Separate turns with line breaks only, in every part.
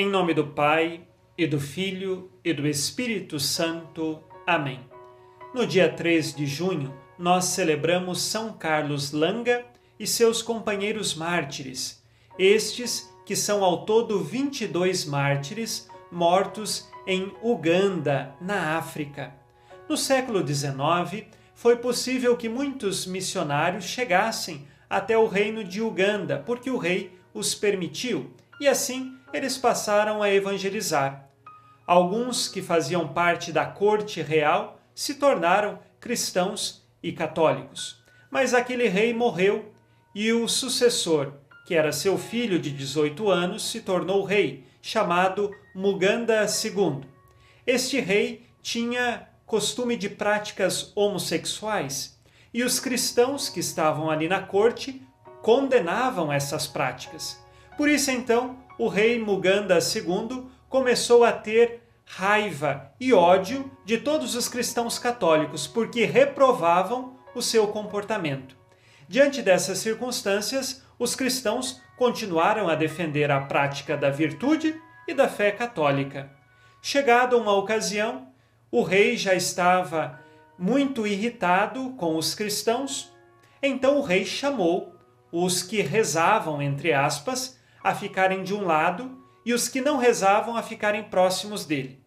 Em nome do Pai, e do Filho, e do Espírito Santo. Amém. No dia 3 de junho, nós celebramos São Carlos Langa e seus companheiros mártires, estes que são ao todo 22 mártires mortos em Uganda, na África. No século XIX, foi possível que muitos missionários chegassem até o reino de Uganda, porque o rei os permitiu, e assim eles passaram a evangelizar. Alguns que faziam parte da corte real se tornaram cristãos e católicos. Mas aquele rei morreu e o sucessor, que era seu filho de 18 anos, se tornou rei, chamado Muganda II. Este rei tinha costume de práticas homossexuais e os cristãos que estavam ali na corte condenavam essas práticas. Por isso, então, o rei Muganda II começou a ter raiva e ódio de todos os cristãos católicos, porque reprovavam o seu comportamento. Diante dessas circunstâncias, os cristãos continuaram a defender a prática da virtude e da fé católica. Chegada uma ocasião, o rei já estava muito irritado com os cristãos, então o rei chamou os que rezavam, entre aspas, a ficarem de um lado e os que não rezavam a ficarem próximos dele.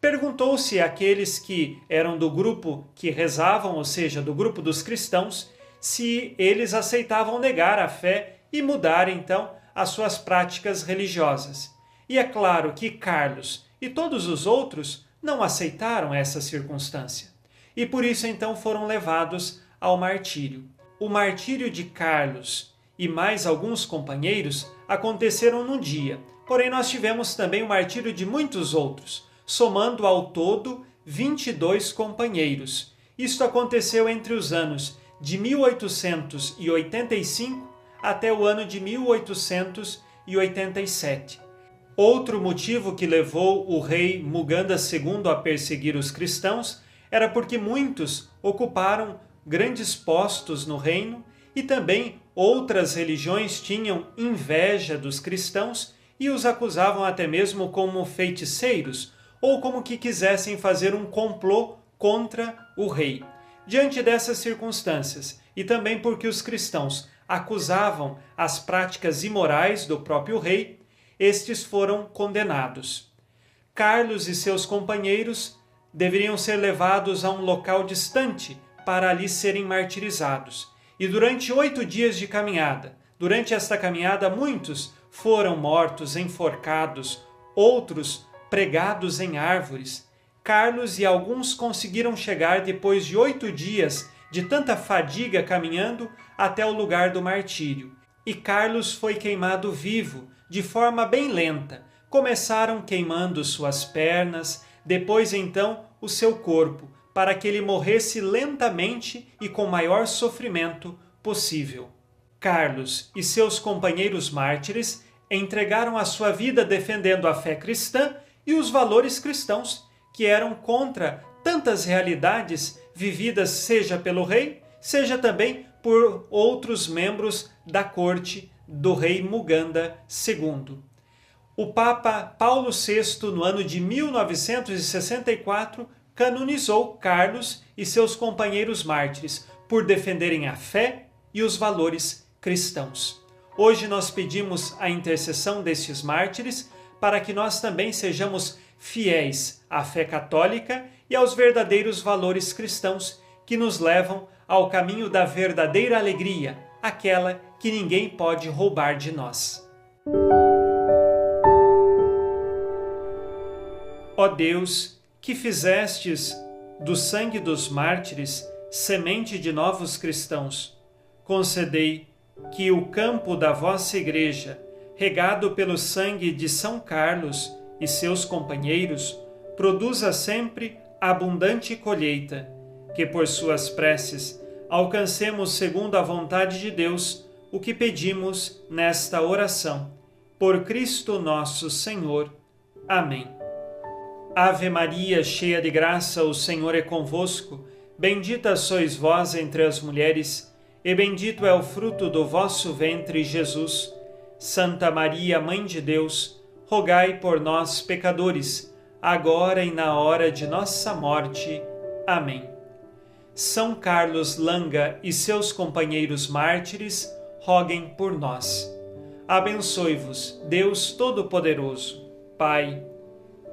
Perguntou-se àqueles que eram do grupo que rezavam, ou seja, do grupo dos cristãos, se eles aceitavam negar a fé e mudar então as suas práticas religiosas. E é claro que Carlos e todos os outros não aceitaram essa circunstância. E por isso então foram levados ao martírio. O martírio de Carlos e mais alguns companheiros aconteceram num dia, porém nós tivemos também o martírio de muitos outros, somando ao todo 22 companheiros. Isto aconteceu entre os anos de 1885 até o ano de 1887. Outro motivo que levou o rei Muganda II a perseguir os cristãos era porque muitos ocuparam grandes postos no reino e também outras religiões tinham inveja dos cristãos e os acusavam até mesmo como feiticeiros ou como que quisessem fazer um complô contra o rei. Diante dessas circunstâncias, e também porque os cristãos acusavam as práticas imorais do próprio rei, estes foram condenados. Carlos e seus companheiros deveriam ser levados a um local distante para ali serem martirizados. E durante oito dias de caminhada, durante esta caminhada, muitos foram mortos, enforcados, outros pregados em árvores. Carlos e alguns conseguiram chegar depois de oito dias de tanta fadiga caminhando até o lugar do martírio. E Carlos foi queimado vivo, de forma bem lenta. Começaram queimando suas pernas, depois então o seu corpo, para que ele morresse lentamente e com maior sofrimento possível. Carlos e seus companheiros mártires entregaram a sua vida defendendo a fé cristã e os valores cristãos, que eram contra tantas realidades vividas seja pelo rei, seja também por outros membros da corte do rei Muganda II. O Papa Paulo VI, no ano de 1964, canonizou Carlos e seus companheiros mártires por defenderem a fé e os valores cristãos. Hoje nós pedimos a intercessão destes mártires para que nós também sejamos fiéis à fé católica e aos verdadeiros valores cristãos que nos levam ao caminho da verdadeira alegria, aquela que ninguém pode roubar de nós. Ó Deus, que fizestes do sangue dos mártires semente de novos cristãos, concedei que o campo da vossa Igreja, regado pelo sangue de São Carlos e seus companheiros, produza sempre abundante colheita, que por suas preces alcancemos segundo a vontade de Deus o que pedimos nesta oração. Por Cristo nosso Senhor. Amém. Ave Maria, cheia de graça, o Senhor é convosco. Bendita sois vós entre as mulheres, e bendito é o fruto do vosso ventre, Jesus. Santa Maria, Mãe de Deus, rogai por nós, pecadores, agora e na hora de nossa morte. Amém. São Carlos Langa e seus companheiros mártires, roguem por nós. Abençoe-vos, Deus Todo-Poderoso, Pai